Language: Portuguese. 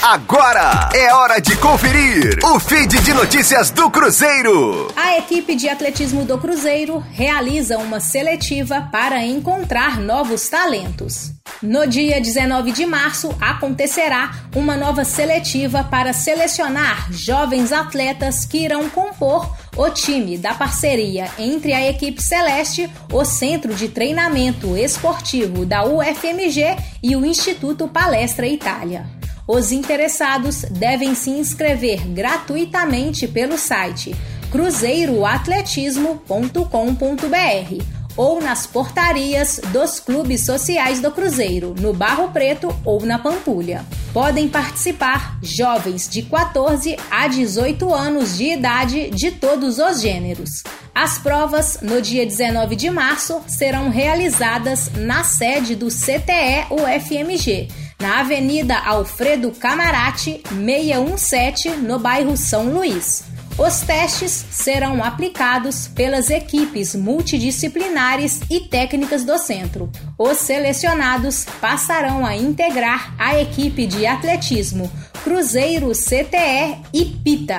Agora é hora de conferir o feed de notícias do Cruzeiro. A equipe de atletismo do Cruzeiro realiza uma seletiva para encontrar novos talentos. No dia 19 de março acontecerá uma nova seletiva para selecionar jovens atletas que irão compor o time da parceria entre a equipe Celeste, o Centro de Treinamento Esportivo da UFMG e o Instituto Palestra Itália. Os interessados devem se inscrever gratuitamente pelo site cruzeiroatletismo.com.br ou nas portarias dos clubes sociais do Cruzeiro, no Barro Preto ou na Pampulha. Podem participar jovens de 14 a 18 anos de idade de todos os gêneros. As provas, no dia 19 de março, serão realizadas na sede do CTE UFMG na Avenida Alfredo Camarati, 617, no bairro São Luís. Os testes serão aplicados pelas equipes multidisciplinares e técnicas do centro. Os selecionados passarão a integrar a equipe de atletismo Cruzeiro CTE e PITA